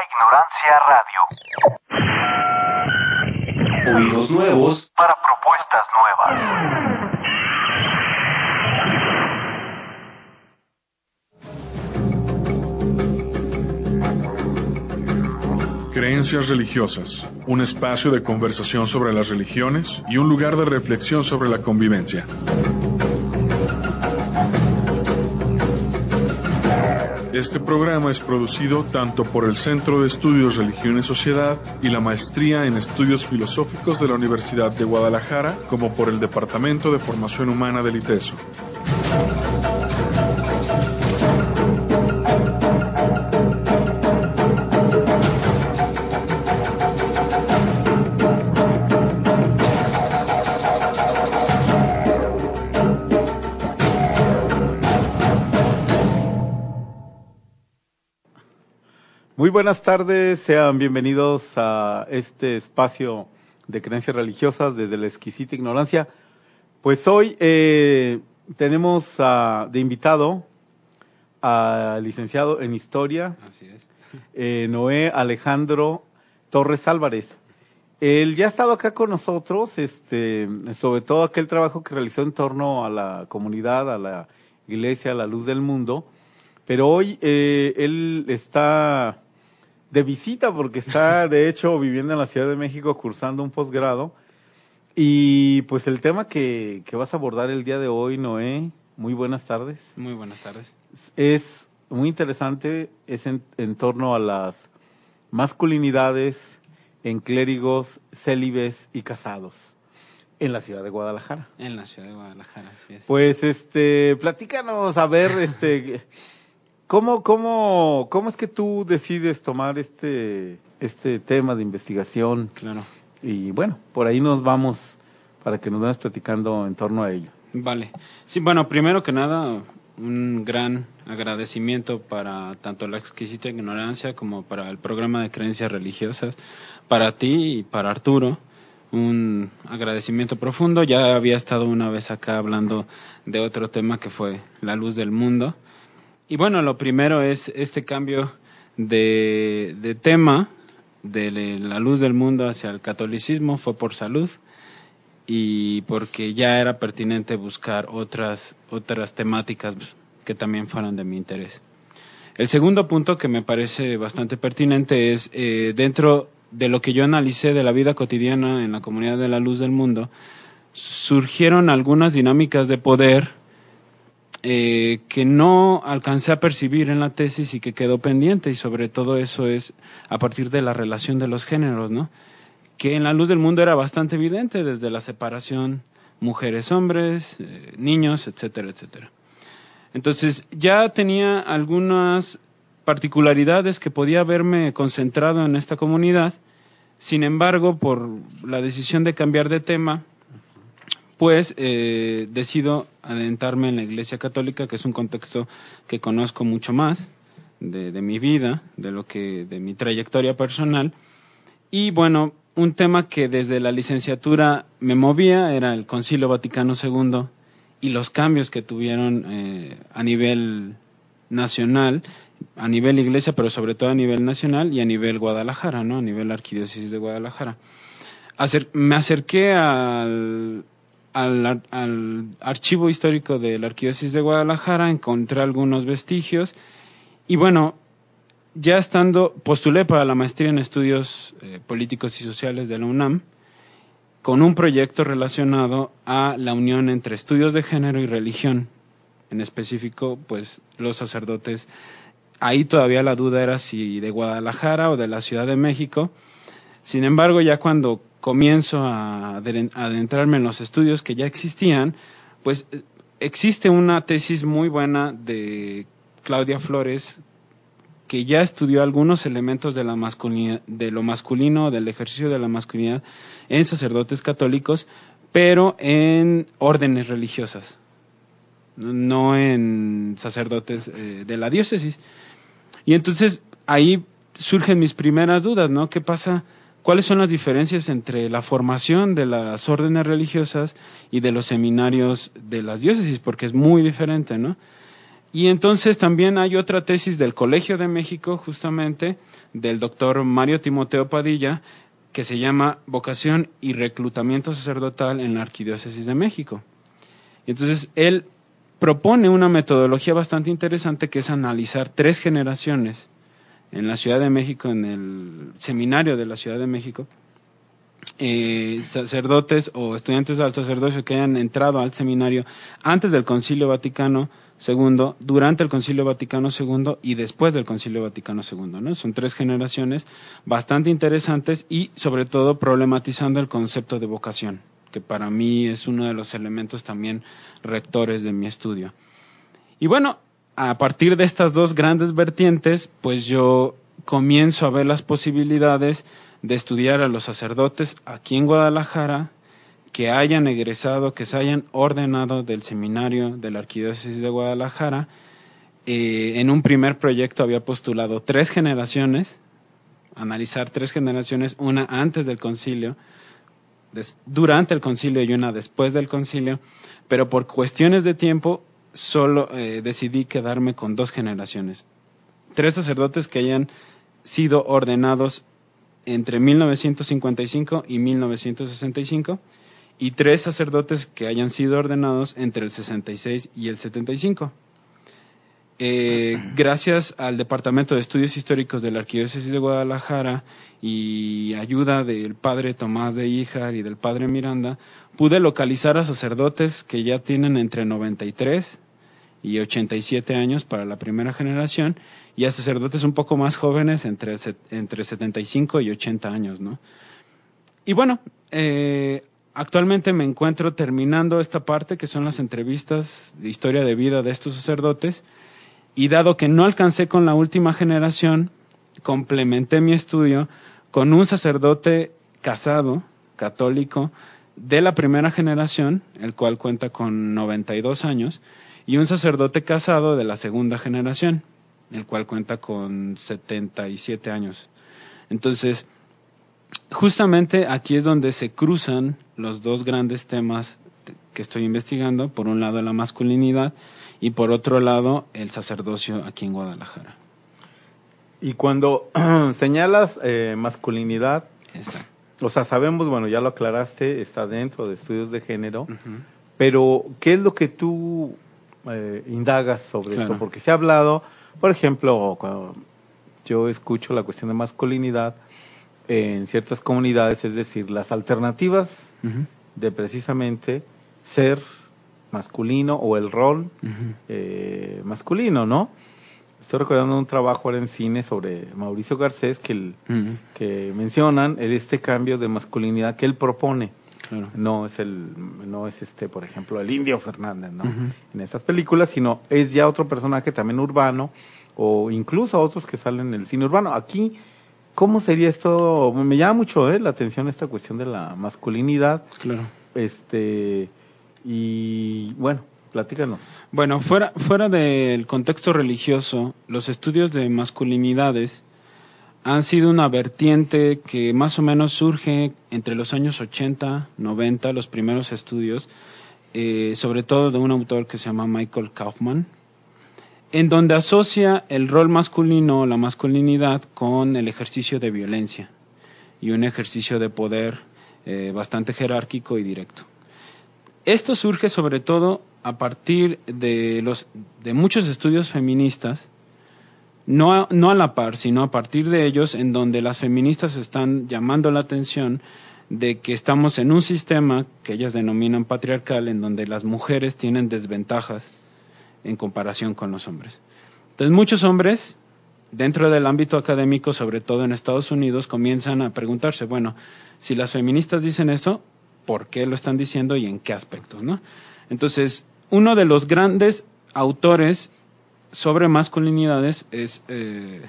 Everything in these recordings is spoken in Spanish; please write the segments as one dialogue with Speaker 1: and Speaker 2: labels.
Speaker 1: Ignorancia radio.
Speaker 2: Oídos nuevos
Speaker 1: Para propuestas nuevas.
Speaker 3: Creencias religiosas, un espacio de conversación sobre las religiones y un lugar de reflexión sobre la convivencia. Este programa es producido tanto por el Centro de Estudios Religión y Sociedad y la Maestría en Estudios Filosóficos de la Universidad de Guadalajara como por el Departamento de Formación Humana del ITESO.
Speaker 4: Muy buenas tardes, sean bienvenidos a este espacio de creencias religiosas desde la exquisita ignorancia. Pues hoy eh, tenemos ah, de invitado al licenciado en historia,
Speaker 5: Así es.
Speaker 4: eh, Noé Alejandro Torres Álvarez. Él ya ha estado acá con nosotros, este, sobre todo aquel trabajo que realizó en torno a la comunidad, a la iglesia, a la luz del mundo. Pero hoy eh, él está de visita porque está, de hecho, viviendo en la Ciudad de México, cursando un posgrado. Y pues el tema que, que vas a abordar el día de hoy, Noé, muy buenas tardes
Speaker 5: Muy buenas tardes.
Speaker 4: es muy interesante, es en, en torno a las masculinidades en clérigos, célibes y casados en la ciudad de Guadalajara.
Speaker 5: En la ciudad de Guadalajara, es.
Speaker 4: Pues, este, platícanos, a ver, este, ¿cómo, cómo, cómo es que tú decides tomar este, este tema de investigación?
Speaker 5: Claro.
Speaker 4: Y bueno, por ahí nos vamos para que nos vayas platicando en torno a ello.
Speaker 5: Vale. Sí, bueno, primero que nada, un gran agradecimiento para tanto la exquisita ignorancia como para el programa de creencias religiosas, para ti y para Arturo. Un agradecimiento profundo. Ya había estado una vez acá hablando de otro tema que fue la luz del mundo. Y bueno, lo primero es este cambio de, de tema de la luz del mundo hacia el catolicismo fue por salud y porque ya era pertinente buscar otras, otras temáticas que también fueran de mi interés. El segundo punto que me parece bastante pertinente es eh, dentro de lo que yo analicé de la vida cotidiana en la comunidad de la luz del mundo, surgieron algunas dinámicas de poder eh, que no alcancé a percibir en la tesis y que quedó pendiente y sobre todo eso es a partir de la relación de los géneros, ¿no? Que en la luz del mundo era bastante evidente desde la separación mujeres-hombres, eh, niños, etcétera, etcétera. Entonces ya tenía algunas particularidades que podía haberme concentrado en esta comunidad, sin embargo, por la decisión de cambiar de tema, pues eh, decido adentrarme en la Iglesia Católica, que es un contexto que conozco mucho más de, mi vida, de lo que, de mi trayectoria personal, y bueno, un tema que desde la licenciatura me movía era el Concilio Vaticano II y los cambios que tuvieron eh, a nivel nacional, a nivel iglesia, pero sobre todo a nivel nacional y a nivel Guadalajara, ¿no? A nivel arquidiócesis de Guadalajara. Me acerqué al, al, al archivo histórico de la arquidiócesis de Guadalajara, encontré algunos vestigios y bueno, ya estando, postulé para la maestría en estudios eh, políticos y sociales de la UNAM con un proyecto relacionado a la unión entre estudios de género y religión. En específico, pues los sacerdotes, ahí todavía la duda era si de Guadalajara o de la Ciudad de México. Sin embargo, ya cuando comienzo a adentrarme en los estudios que ya existían, pues existe una tesis muy buena de Claudia Flores que ya estudió algunos elementos de, la masculinidad, de lo masculino, del ejercicio de la masculinidad en sacerdotes católicos, pero en órdenes religiosas, no en sacerdotes eh, de la diócesis. Y entonces ahí surgen mis primeras dudas, ¿no? ¿Qué pasa? ¿Cuáles son las diferencias entre la formación de las órdenes religiosas y de los seminarios de las diócesis? Porque es muy diferente, ¿no? Y entonces también hay otra tesis del Colegio de México, justamente, del doctor Mario Timoteo Padilla, que se llama Vocación y Reclutamiento Sacerdotal en la Arquidiócesis de México. Entonces él propone una metodología bastante interesante que es analizar tres generaciones en la Ciudad de México, en el seminario de la Ciudad de México, eh, sacerdotes o estudiantes del sacerdocio que hayan entrado al seminario antes del Concilio Vaticano II, durante el Concilio Vaticano II y después del Concilio Vaticano II. ¿no? Son tres generaciones bastante interesantes y sobre todo problematizando el concepto de vocación, que para mí es uno de los elementos también rectores de mi estudio. Y bueno, a partir de estas dos grandes vertientes, pues yo comienzo a ver las posibilidades de estudiar a los sacerdotes aquí en Guadalajara que hayan egresado, que se hayan ordenado del seminario de la Arquidiócesis de Guadalajara. Eh, en un primer proyecto había postulado tres generaciones, analizar tres generaciones, una antes del concilio, durante el concilio y una después del concilio, pero por cuestiones de tiempo solo eh, decidí quedarme con dos generaciones. Tres sacerdotes que hayan sido ordenados entre 1955 y 1965 y tres sacerdotes que hayan sido ordenados entre el 66 y el 75. Eh, gracias al Departamento de Estudios Históricos de la Arquidiócesis de Guadalajara y ayuda del padre Tomás de Híjar y del padre Miranda, pude localizar a sacerdotes que ya tienen entre 93 y 87 años para la primera generación y a sacerdotes un poco más jóvenes entre, entre 75 y 80 años, ¿no? Y bueno, eh, actualmente me encuentro terminando esta parte que son las entrevistas de historia de vida de estos sacerdotes y dado que no alcancé con la última generación, complementé mi estudio con un sacerdote casado, católico, de la primera generación, el cual cuenta con 92 años, y un sacerdote casado de la segunda generación, el cual cuenta con 77 años. Entonces, justamente aquí es donde se cruzan los dos grandes temas que estoy investigando, por un lado la masculinidad y por otro lado el sacerdocio aquí en Guadalajara.
Speaker 4: Y cuando señalas eh, masculinidad,
Speaker 5: Exacto.
Speaker 4: o sea, sabemos, bueno, ya lo aclaraste, está dentro de estudios de género, pero ¿qué es lo que tú eh, indagas sobre esto? Porque se ha hablado, por ejemplo, cuando yo escucho la cuestión de masculinidad, en ciertas comunidades, es decir, las alternativas de precisamente ser masculino o el rol eh, masculino, ¿no? Estoy recordando un trabajo ahora en cine sobre Mauricio Garcés que, que mencionan este cambio de masculinidad que él propone. No es el, no es este, por ejemplo, el Indio Fernández, ¿no? En esas películas, sino es ya otro personaje también urbano o incluso otros que salen en el cine urbano. Aquí ¿Cómo sería esto? Me llama mucho ¿eh? la atención esta cuestión de la masculinidad.
Speaker 5: Claro.
Speaker 4: Este, y bueno, platícanos.
Speaker 5: Bueno, fuera, fuera del contexto religioso, los estudios de masculinidades han sido una vertiente que más o menos surge entre los años 80, 90, los primeros estudios, eh, sobre todo de un autor que se llama Michael Kaufman, en donde asocia el rol masculino, la masculinidad, con el ejercicio de violencia y un ejercicio de poder eh, bastante jerárquico y directo. Esto surge sobre todo a partir de, los, de muchos estudios feministas, no a, no a la par, sino a partir de ellos, en donde las feministas están llamando la atención de que estamos en un sistema que ellas denominan patriarcal, en donde las mujeres tienen desventajas en comparación con los hombres. Entonces muchos hombres, dentro del ámbito académico, sobre todo en Estados Unidos, comienzan a preguntarse, bueno, si las feministas dicen eso, ¿por qué lo están diciendo y en qué aspectos? ¿no? Entonces, uno de los grandes autores sobre masculinidades es eh,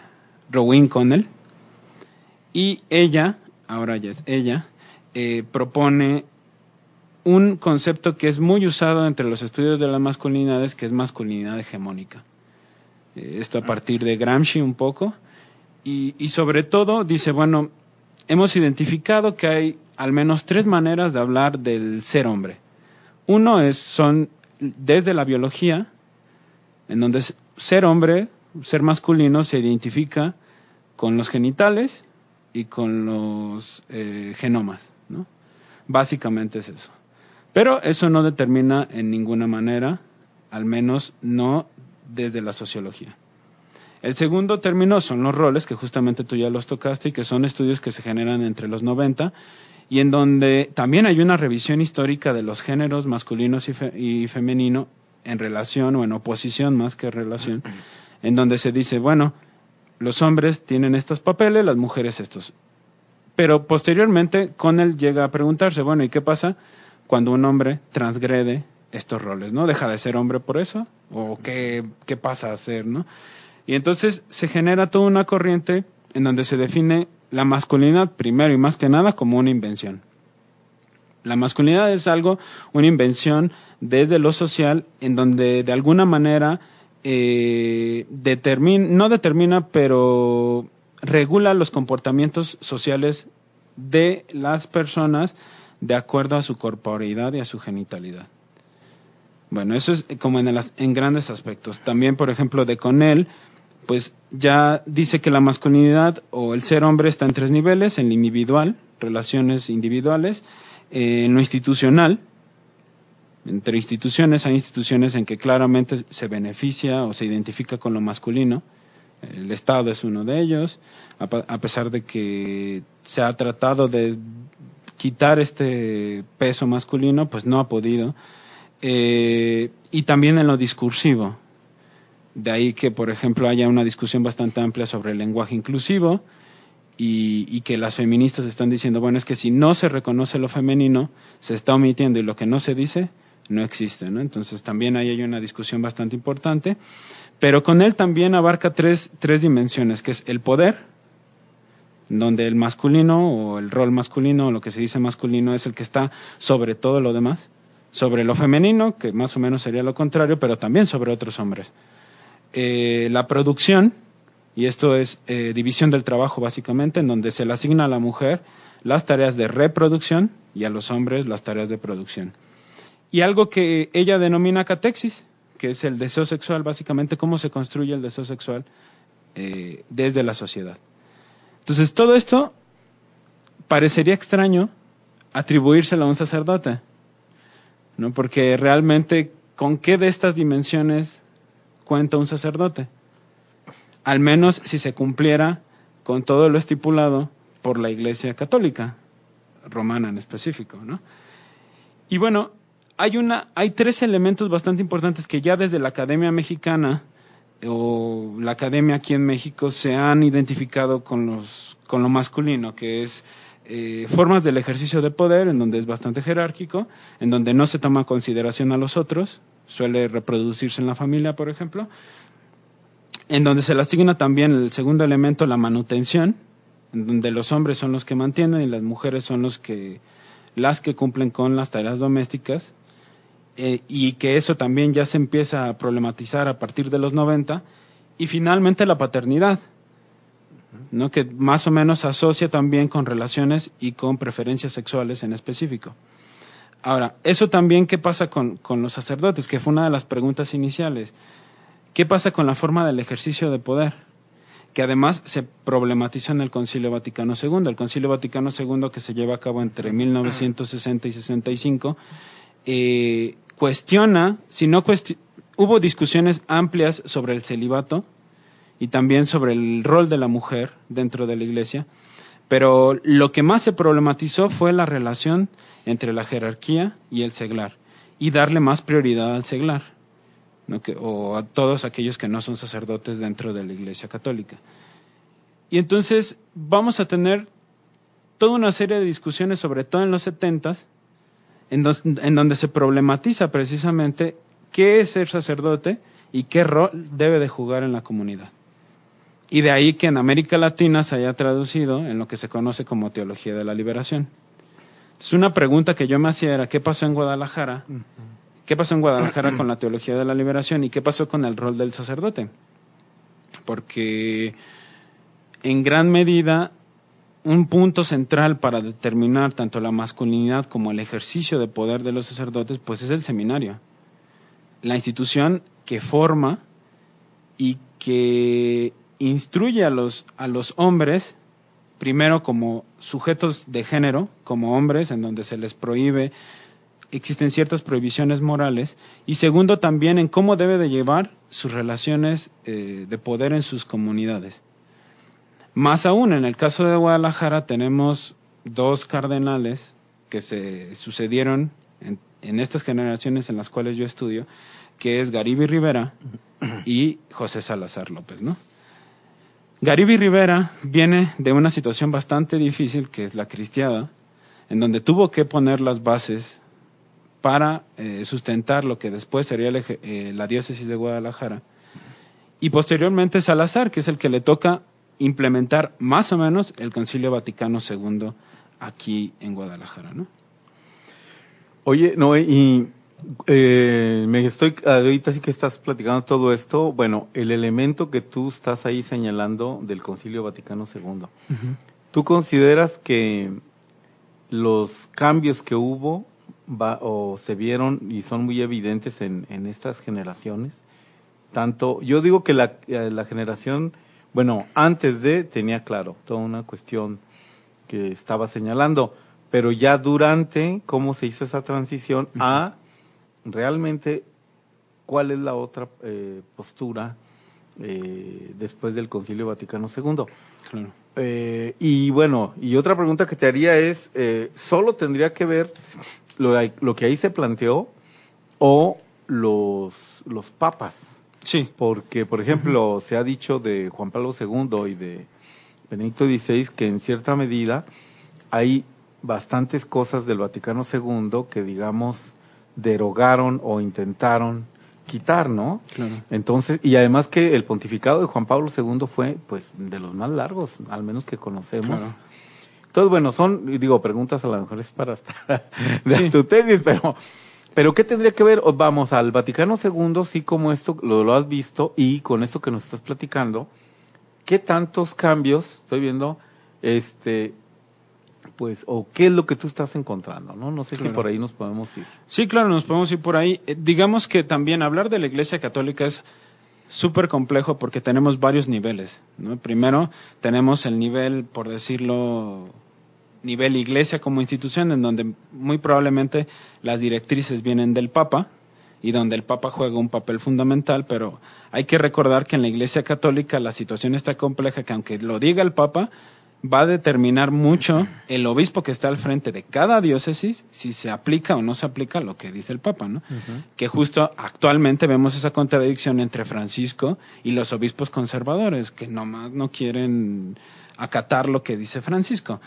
Speaker 5: Rowena Connell, y ella, ahora ya es ella, eh, propone un concepto que es muy usado entre los estudios de las masculinidades, que es masculinidad hegemónica. Eh, esto a partir de Gramsci un poco. Y, y, sobre todo dice, bueno, hemos identificado que hay al menos tres maneras de hablar del ser hombre. Uno es, son desde la biología, en donde ser hombre, ser masculino, se identifica con los genitales y con los eh, genomas. ¿no? Básicamente es eso. Pero eso no determina en ninguna manera, al menos no desde la sociología. El segundo término son los roles, que justamente tú ya los tocaste y que son estudios que se generan entre los 90 y en donde también hay una revisión histórica de los géneros masculinos y, fe y femenino en relación o en oposición más que relación, en donde se dice, bueno, los hombres tienen estos papeles, las mujeres estos. Pero posteriormente, con él llega a preguntarse, bueno, ¿y qué pasa cuando un hombre transgrede estos roles? ¿No deja de ser hombre por eso? ¿O qué, qué pasa a ser? ¿no? Y entonces se genera toda una corriente en donde se define la masculinidad primero y más que nada como una invención. La masculinidad es algo, una invención desde lo social en donde de alguna manera eh, determina, no determina, pero regula los comportamientos sociales de las personas de acuerdo a su corporeidad y a su genitalidad. Bueno, eso es como en, el, en grandes aspectos. También, por ejemplo, de Conel, pues ya dice que la masculinidad o el ser hombre está en tres niveles, en lo individual, relaciones individuales, eh, en lo institucional, entre instituciones hay instituciones en que claramente se beneficia o se identifica con lo masculino. El Estado es uno de ellos, a pesar de que se ha tratado de quitar este peso masculino, pues no ha podido. Eh, y también en lo discursivo. De ahí que, por ejemplo, haya una discusión bastante amplia sobre el lenguaje inclusivo y, que las feministas están diciendo, bueno, es que si no se reconoce lo femenino, se está omitiendo y lo que no se dice, no existe, ¿no? Entonces también ahí hay una discusión bastante importante, pero con él también abarca tres, tres dimensiones, que es el poder, donde el masculino o el rol masculino o lo que se dice masculino es el que está sobre todo lo demás, sobre lo femenino, que más o menos sería lo contrario, pero también sobre otros hombres. Eh, la producción, y esto es eh, división del trabajo básicamente, en donde se le asigna a la mujer las tareas de reproducción y a los hombres las tareas de producción y algo que ella denomina catexis, que es el deseo sexual, básicamente cómo se construye el deseo sexual eh, desde la sociedad. Entonces, todo esto parecería extraño atribuírselo a un sacerdote, ¿no? Porque realmente, ¿con qué de estas dimensiones cuenta un sacerdote? Al menos si se cumpliera con todo lo estipulado por la Iglesia Católica, romana en específico, ¿no? Y bueno, hay, una, hay tres elementos bastante importantes que ya desde la Academia Mexicana o la Academia aquí en México se han identificado con, los, con lo masculino, que es eh, formas del ejercicio de poder, en donde es bastante jerárquico, en donde no se toma consideración a los otros, suele reproducirse en la familia, por ejemplo, en donde se le asigna también el segundo elemento, la manutención, en donde los hombres son los que mantienen y las mujeres son los que, las que cumplen con las tareas domésticas, eh, y que eso también ya se empieza a problematizar a partir de los 90, y finalmente la paternidad, ¿no? que más o menos se asocia también con relaciones y con preferencias sexuales en específico. Ahora, eso también, ¿qué pasa con, con los sacerdotes? Que fue una de las preguntas iniciales. ¿Qué pasa con la forma del ejercicio de poder? que además se problematizó en el Concilio Vaticano II. El Concilio Vaticano II que se lleva a cabo entre 1960 y 65 eh, cuestiona, si no hubo discusiones amplias sobre el celibato y también sobre el rol de la mujer dentro de la iglesia, Pero lo que más se problematizó fue la relación entre la jerarquía y el seglar y darle más prioridad al seglar o a todos aquellos que no son sacerdotes dentro de la Iglesia Católica. Y entonces vamos a tener toda una serie de discusiones, sobre todo en los setentas, en, en donde se problematiza precisamente qué es ser sacerdote y qué rol debe de jugar en la comunidad. Y de ahí que en América Latina se haya traducido en lo que se conoce como teología de la liberación. Es una pregunta que yo me hacía era, ¿qué pasó en Guadalajara? ¿Qué pasó en Guadalajara con la teología de la liberación y qué pasó con el rol del sacerdote? Porque en gran medida un punto central para determinar tanto la masculinidad como el ejercicio de poder de los sacerdotes, pues es el seminario. La institución que forma y que instruye a los, a los hombres, primero como sujetos de género, como hombres, en donde se les prohíbe, existen ciertas prohibiciones morales, y segundo también en cómo debe de llevar sus relaciones eh, de poder en sus comunidades. Más aún, en el caso de Guadalajara tenemos dos cardenales que se sucedieron en, en estas generaciones en las cuales yo estudio, que es Garibi Rivera y José Salazar López, ¿no? Garibi Rivera viene de una situación bastante difícil, que es la cristiada, en donde tuvo que poner las bases para eh, sustentar lo que después sería eh, la diócesis de Guadalajara. Y posteriormente Salazar, que es el que le toca implementar más o menos el Concilio Vaticano II aquí en Guadalajara, ¿no?
Speaker 4: Oye, no, y eh, me estoy, ahorita sí que estás platicando todo esto, bueno, el elemento que tú estás ahí señalando del Concilio Vaticano II, ¿tú consideras que los cambios que hubo va, o se vieron y son muy evidentes en, en estas generaciones? Tanto, yo digo que la, eh, la generación, bueno, antes de tenía claro toda una cuestión que estaba señalando, pero ya durante cómo se hizo esa transición a realmente cuál es la otra eh, postura eh, después del Concilio Vaticano II. Eh, y bueno, y otra pregunta que te haría es, ¿solo tendría que ver lo, lo, que ahí se planteó o los, los papas?
Speaker 5: Sí.
Speaker 4: Porque, por ejemplo, se ha dicho de Juan Pablo II y de Benedicto XVI que en cierta medida hay bastantes cosas del Vaticano II que, digamos, derogaron o intentaron quitar, ¿no?
Speaker 5: Claro.
Speaker 4: Entonces, y además que el pontificado de Juan Pablo II fue, pues, de los más largos, al menos que conocemos.
Speaker 5: Claro.
Speaker 4: Entonces, bueno, son, digo, preguntas a lo mejor es para estar de sí. tu tesis, pero, pero ¿qué tendría que ver? Vamos al Vaticano II, sí, como esto lo, lo has visto, y con esto que nos estás platicando, ¿qué tantos cambios, estoy viendo, este, pues, o qué es lo que tú estás encontrando, ¿no? No sé claro. si por ahí nos podemos ir.
Speaker 5: Sí, claro, nos podemos ir por ahí. Eh, digamos que también hablar de la Iglesia Católica es súper complejo porque tenemos varios niveles, ¿no? Primero, tenemos el nivel, por decirlo, nivel Iglesia como institución, en donde muy probablemente las directrices vienen del Papa, y donde el Papa juega un papel fundamental, pero hay que recordar que en la Iglesia Católica la situación está compleja, que aunque lo diga el Papa, va a determinar mucho el obispo que está al frente de cada diócesis si se aplica o no se aplica lo que dice el Papa, ¿no? Uh -huh. Que justo actualmente vemos esa contradicción entre Francisco y los obispos conservadores, que nomás no quieren acatar lo que dice Francisco.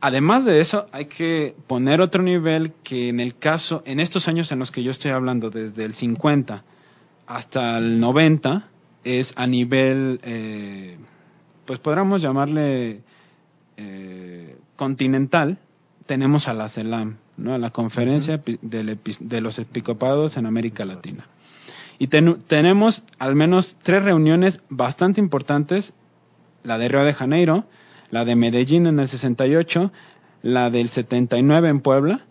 Speaker 5: Además de eso, hay que poner otro nivel que en el caso, en estos años en los que yo estoy hablando, desde el 50 hasta el 90, es a nivel, eh, pues podríamos llamarle eh, continental, tenemos a la CELAM, ¿no? a la Conferencia uh -huh. de, de, los Episcopados en América Latina. Y ten, tenemos al menos tres reuniones bastante importantes, la de Río de Janeiro, la de Medellín en el 68, la del 79 en Puebla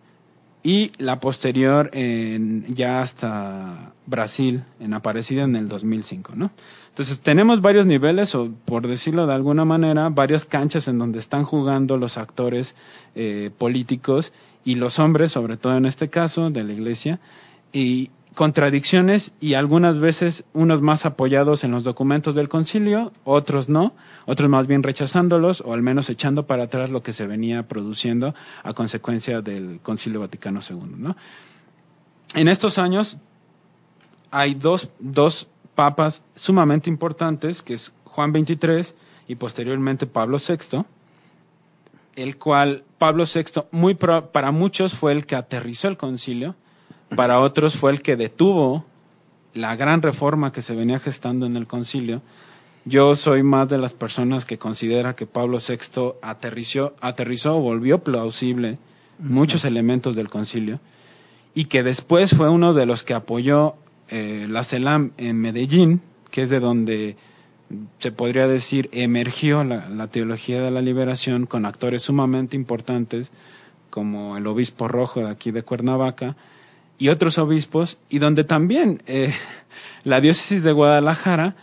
Speaker 5: y la posterior en, ya hasta Brasil, en Aparecida en el 2005, ¿no? Entonces tenemos varios niveles, o por decirlo de alguna manera, varias canchas en donde están jugando los actores eh, políticos y los hombres, sobre todo en este caso, de la iglesia, y contradicciones y algunas veces unos más apoyados en los documentos del concilio, otros no, otros más bien rechazándolos o al menos echando para atrás lo que se venía produciendo a consecuencia del concilio Vaticano II. ¿no? En estos años hay dos, dos papas sumamente importantes, que es Juan XXIII y posteriormente Pablo VI, el cual Pablo VI muy para muchos fue el que aterrizó el concilio, para otros fue el que detuvo la gran reforma que se venía gestando en el concilio. Yo soy más de las personas que considera que Pablo VI aterrizó, aterrizó volvió plausible muchos elementos del concilio y que después fue uno de los que apoyó eh, la CELAM en Medellín, que es de donde se podría decir emergió la, la teología de la liberación con actores sumamente importantes como el obispo rojo de aquí de Cuernavaca y otros obispos, y donde también eh, la diócesis de Guadalajara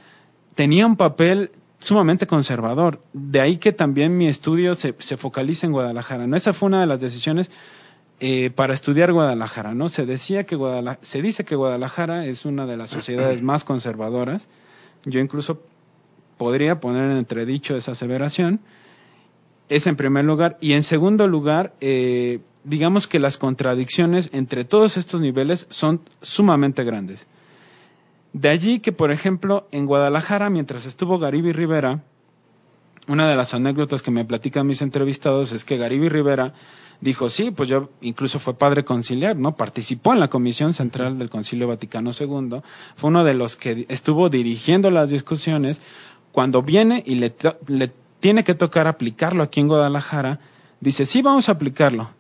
Speaker 5: tenía un papel sumamente conservador. De ahí que también mi estudio se, se focaliza en Guadalajara. ¿no? Esa fue una de las decisiones eh, para estudiar Guadalajara. ¿no? Se, decía que Guadala- se dice que Guadalajara es una de las sociedades más conservadoras. Yo incluso podría poner en entredicho esa aseveración. Es en primer lugar. Y en segundo lugar, eh, digamos que las contradicciones entre todos estos niveles son sumamente grandes. De allí que, por ejemplo, en Guadalajara, mientras estuvo Garibi Rivera, una de las anécdotas que me platican mis entrevistados es que Garibi Rivera dijo, sí, pues yo incluso fue padre conciliar, ¿no? Participó en la Comisión Central del Concilio Vaticano II, fue uno de los que estuvo dirigiendo las discusiones. Cuando viene y le, le tiene que tocar aplicarlo aquí en Guadalajara, dice, sí, vamos a aplicarlo.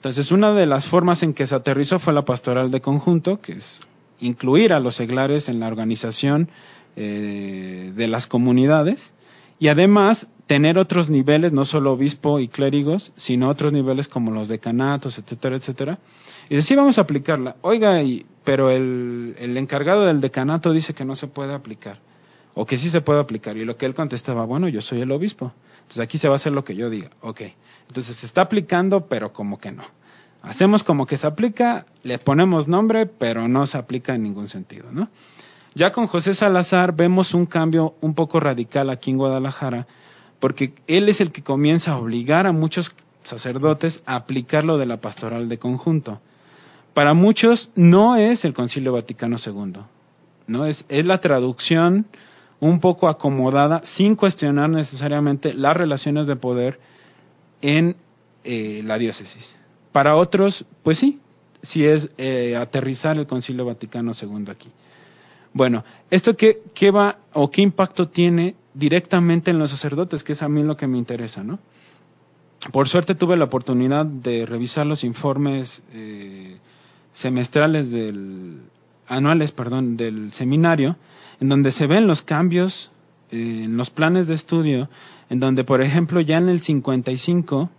Speaker 5: Entonces, una de las formas en que se aterrizó fue la pastoral de conjunto, que es incluir a los seglares en la organización eh, de las comunidades y además tener otros niveles, no solo obispo y clérigos, sino otros niveles como los decanatos, etcétera, etcétera. Y decir, vamos a aplicarla. Oiga, y, pero el, el encargado del decanato dice que no se puede aplicar, o que sí se puede aplicar. Y lo que él contestaba, bueno, yo soy el obispo, entonces aquí se va a hacer lo que yo diga. Ok, entonces se está aplicando, pero como que no. Hacemos como que se aplica, le ponemos nombre, pero no se aplica en ningún sentido, ¿no? Ya con José Salazar vemos un cambio un poco radical aquí en Guadalajara, porque él es el que comienza a obligar a muchos sacerdotes a aplicar lo de la pastoral de conjunto. Para muchos no es el Concilio Vaticano II, no es, es la traducción un poco acomodada sin cuestionar necesariamente las relaciones de poder en eh, la diócesis. Para otros, pues sí, sí es eh, aterrizar el Concilio Vaticano II aquí. Bueno, ¿esto qué, qué va o qué impacto tiene directamente en los sacerdotes? Que es a mí lo que me interesa, ¿no? Por suerte tuve la oportunidad de revisar los informes eh, semestrales del anuales, perdón, del seminario, en donde se ven los cambios eh, en los planes de estudio, en donde, por ejemplo, ya en el 55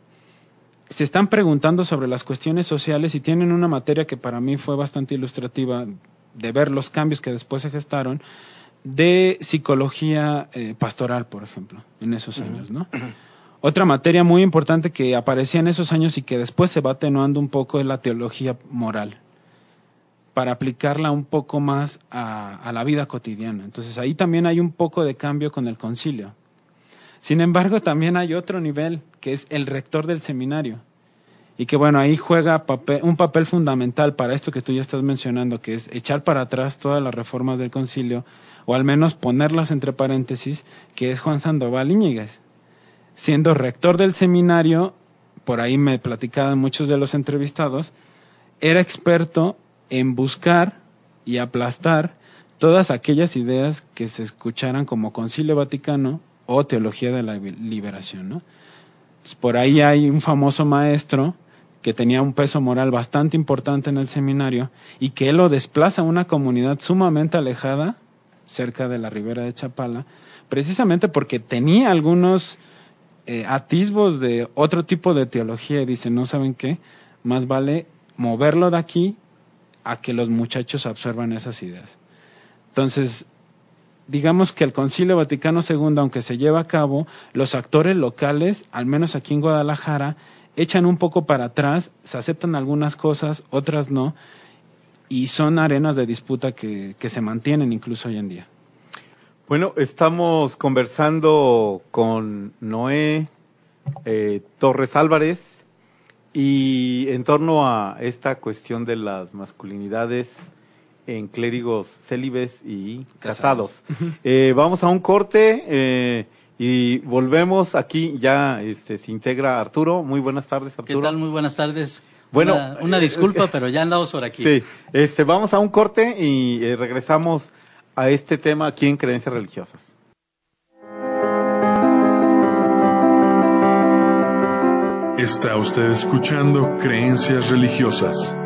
Speaker 5: se están preguntando sobre las cuestiones sociales y tienen una materia que para mí fue bastante ilustrativa de ver los cambios que después se gestaron de psicología eh, pastoral, por ejemplo, en esos años, ¿no? Otra materia muy importante que aparecía en esos años y que después se va atenuando un poco es la teología moral, para aplicarla un poco más a, la vida cotidiana. Entonces ahí también hay un poco de cambio con el concilio. Sin embargo, también hay otro nivel, que es el rector del seminario. Y que bueno, ahí juega un papel fundamental para esto que tú ya estás mencionando, que es echar para atrás todas las reformas del concilio, o al menos ponerlas entre paréntesis, que es Juan Sandoval Íñiguez. Siendo rector del seminario, por ahí me platicaban muchos de los entrevistados, era experto en buscar y aplastar todas aquellas ideas que se escucharan como Concilio Vaticano o teología de la liberación, ¿no? Entonces, por ahí hay un famoso maestro que tenía un peso moral bastante importante en el seminario y que él lo desplaza a una comunidad sumamente alejada, cerca de la ribera de Chapala, precisamente porque tenía algunos eh, atisbos de otro tipo de teología y dice, no saben qué, más vale moverlo de aquí a que los muchachos absorban esas ideas. Entonces, digamos que el Concilio Vaticano II, aunque se lleva a cabo, los actores locales, al menos aquí en Guadalajara, echan un poco para atrás, se aceptan algunas cosas, otras no, y son arenas de disputa que, que se mantienen incluso hoy en día.
Speaker 4: Bueno, estamos conversando con Noé eh, Torres Álvarez y en torno a esta cuestión de las masculinidades en clérigos célibes y casados. Eh, vamos a un corte eh, y volvemos aquí. Ya este, se integra Arturo. Muy buenas tardes,
Speaker 2: ¿Qué
Speaker 4: Arturo.
Speaker 2: tal? Muy buenas tardes.
Speaker 4: Bueno,
Speaker 2: una, una
Speaker 4: eh,
Speaker 2: disculpa, pero ya andamos por aquí.
Speaker 4: Sí, este, vamos a un corte y eh, regresamos a este tema aquí en Creencias Religiosas.
Speaker 3: Está usted escuchando Creencias Religiosas.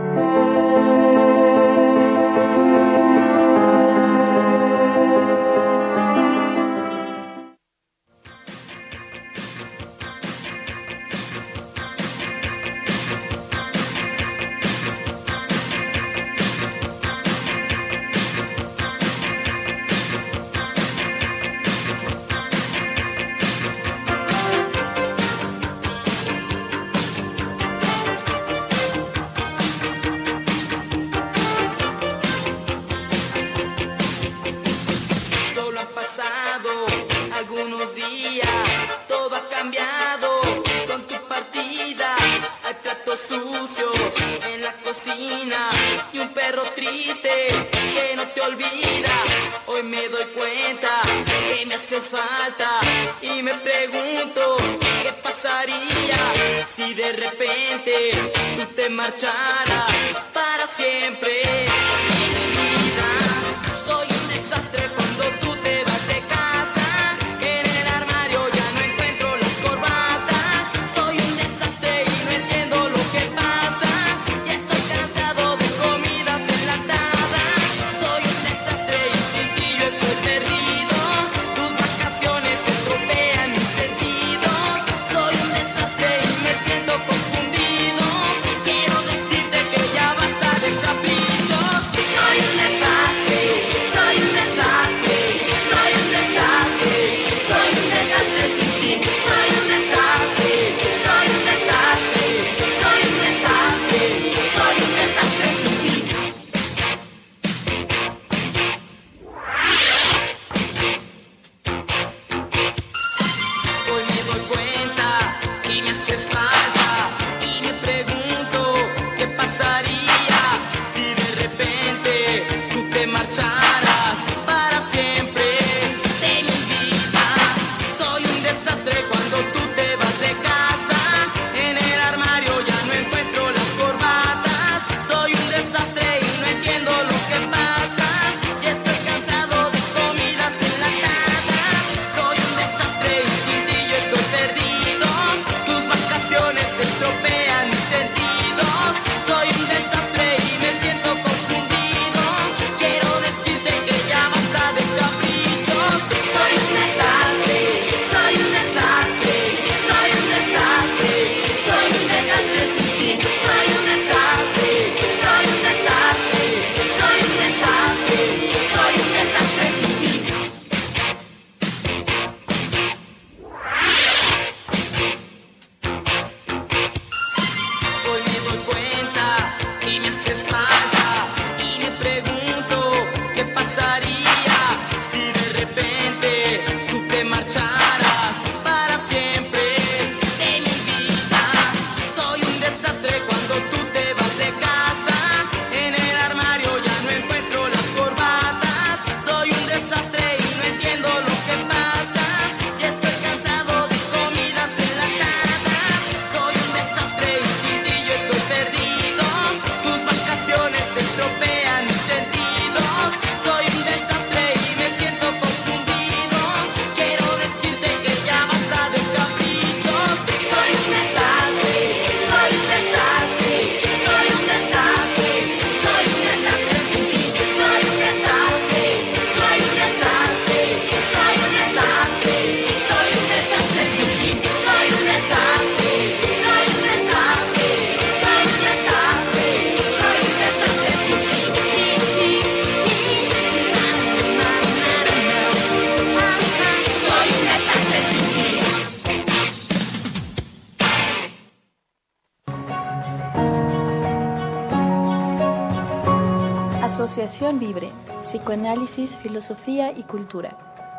Speaker 6: Asociación Libre, Psicoanálisis, Filosofía y Cultura.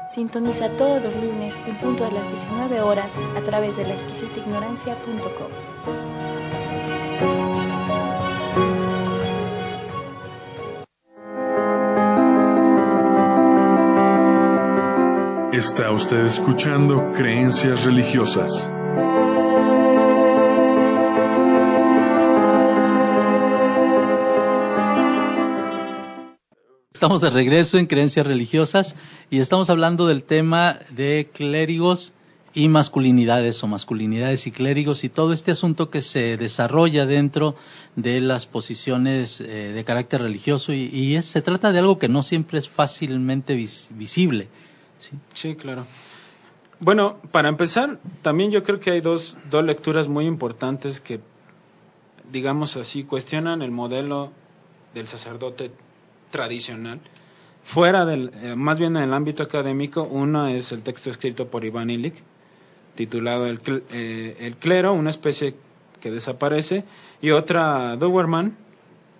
Speaker 6: Sintoniza todos los lunes en punto de las 19 horas a través de la exquisitaignorancia.com.
Speaker 3: Está usted escuchando Creencias Religiosas.
Speaker 2: Estamos de regreso en Creencias Religiosas y estamos hablando del tema de clérigos y masculinidades o masculinidades y clérigos y todo este asunto que se desarrolla dentro de las posiciones eh, de carácter religioso y, se trata de algo que no siempre es fácilmente vis- visible. ¿sí?
Speaker 5: Sí, claro. Bueno, para empezar, también yo creo que hay dos, dos lecturas muy importantes que, digamos así, cuestionan el modelo del sacerdote tradicional. Fuera del, eh, más bien en el ámbito académico, uno es el texto escrito por Iván Illich, titulado el, eh, el clero, una especie que desaparece, y otra Doberman,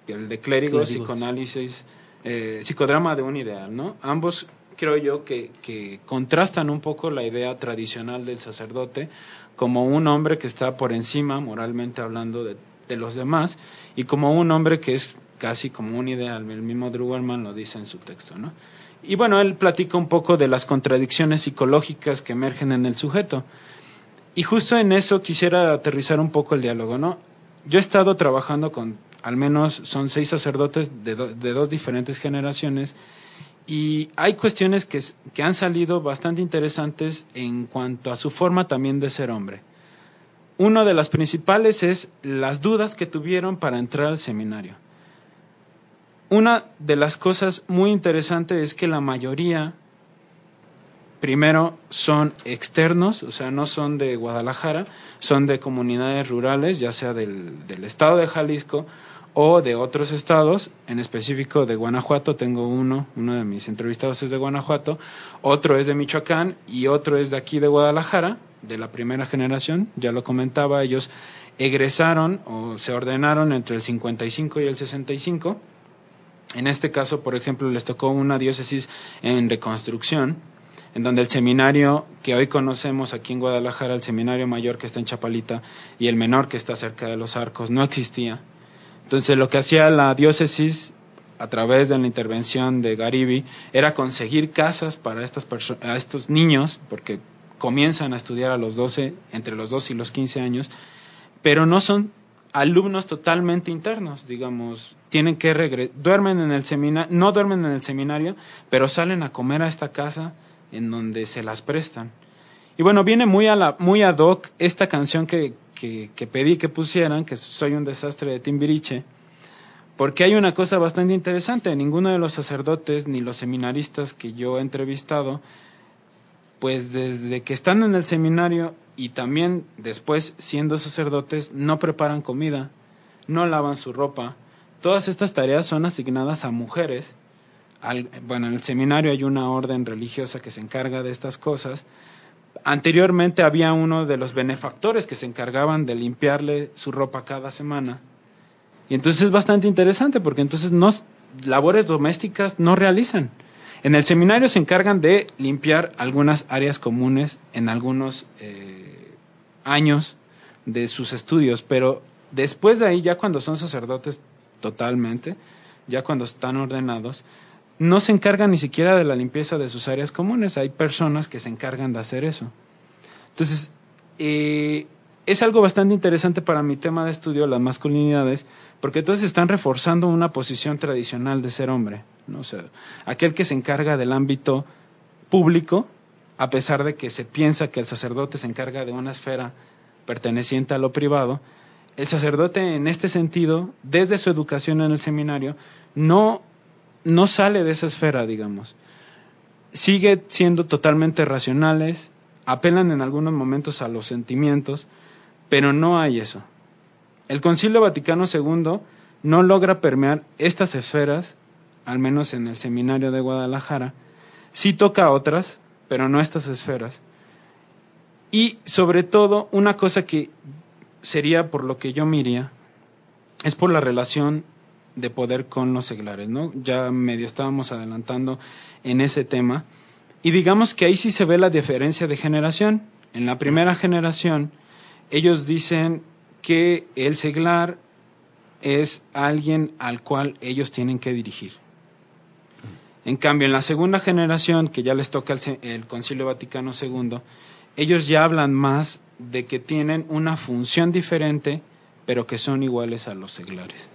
Speaker 5: el de clérigos,
Speaker 2: Clérigos.
Speaker 5: psicoanálisis, eh, psicodrama de un ideal, ¿no? Ambos creo yo que, que contrastan un poco la idea tradicional del sacerdote como un hombre que está por encima, moralmente hablando, de, de los demás, y como un hombre que es casi como un ideal, el mismo Druberman lo dice en su texto, ¿no? Y bueno, él platica un poco de las contradicciones psicológicas que emergen en el sujeto. Y justo en eso quisiera aterrizar un poco el diálogo, ¿no? Yo he estado trabajando con, al menos son seis sacerdotes de, de dos diferentes generaciones, y hay cuestiones que, que han salido bastante interesantes en cuanto a su forma también de ser hombre. Una de las principales es las dudas que tuvieron para entrar al seminario. Una de las cosas muy interesantes es que la mayoría, primero, son externos, o sea, no son de Guadalajara, son de comunidades rurales, ya sea del, del estado de Jalisco o de otros estados, en específico de Guanajuato, tengo uno, uno de mis entrevistados es de Guanajuato, otro es de Michoacán y otro es de aquí de Guadalajara, de la primera generación, ya lo comentaba, ellos egresaron o se ordenaron entre el 55 y el 65. En este caso, por ejemplo, les tocó una diócesis en reconstrucción, en donde el seminario que hoy conocemos aquí en Guadalajara, el seminario mayor que está en Chapalita y el menor que está cerca de los arcos, no existía. Entonces, lo que hacía la diócesis a través de la intervención de Garibi era conseguir casas para estas a estos niños, porque comienzan a estudiar a los 12, entre los 12 y los 15 años, pero no son alumnos totalmente internos, digamos, tienen que regresar, duermen en el seminario, no duermen en el seminario, pero salen a comer a esta casa en donde se las prestan. Y bueno, viene muy a la, muy ad hoc esta canción que, que, que pedí que pusieran, que soy un desastre de Timbiriche, porque hay una cosa bastante interesante, ninguno de los sacerdotes ni los seminaristas que yo he entrevistado, pues desde que están en el seminario y también después siendo sacerdotes, no preparan comida, no lavan su ropa. Todas estas tareas son asignadas a mujeres. Al- bueno, en el seminario hay una orden religiosa que se encarga de estas cosas. Anteriormente había uno de los benefactores que se encargaban de limpiarle su ropa cada semana. Y entonces es bastante interesante porque entonces no, labores domésticas no realizan. En el seminario se encargan de limpiar algunas áreas comunes en algunos eh, años de sus estudios, pero después de ahí, ya cuando son sacerdotes totalmente, ya cuando están ordenados, no se encargan ni siquiera de la limpieza de sus áreas comunes. Hay personas que se encargan de hacer eso. Entonces, eh, es algo bastante interesante para mi tema de estudio, las masculinidades, porque entonces están reforzando una posición tradicional de ser hombre. ¿no? O sea, aquel que se encarga del ámbito público, a pesar de que se piensa que el sacerdote se encarga de una esfera perteneciente a lo privado, el sacerdote en este sentido, desde su educación en el seminario, no, no sale de esa esfera, digamos. Sigue siendo totalmente racionales, apelan en algunos momentos a los sentimientos, pero no hay eso. El Concilio Vaticano II no logra permear estas esferas, al menos en el seminario de Guadalajara, sí toca otras, pero no estas esferas. Y sobre todo, una cosa que sería por lo que yo miría, es por la relación de poder con los seglares, ¿no? Ya medio estábamos adelantando en ese tema. Y digamos que ahí sí se ve la diferencia de generación. En la primera generación, ellos dicen que el seglar es alguien al cual ellos tienen que dirigir. En cambio, en la segunda generación, que ya les toca el, Concilio Vaticano II, ellos ya hablan más de que tienen una función diferente, pero que son iguales a los seglares.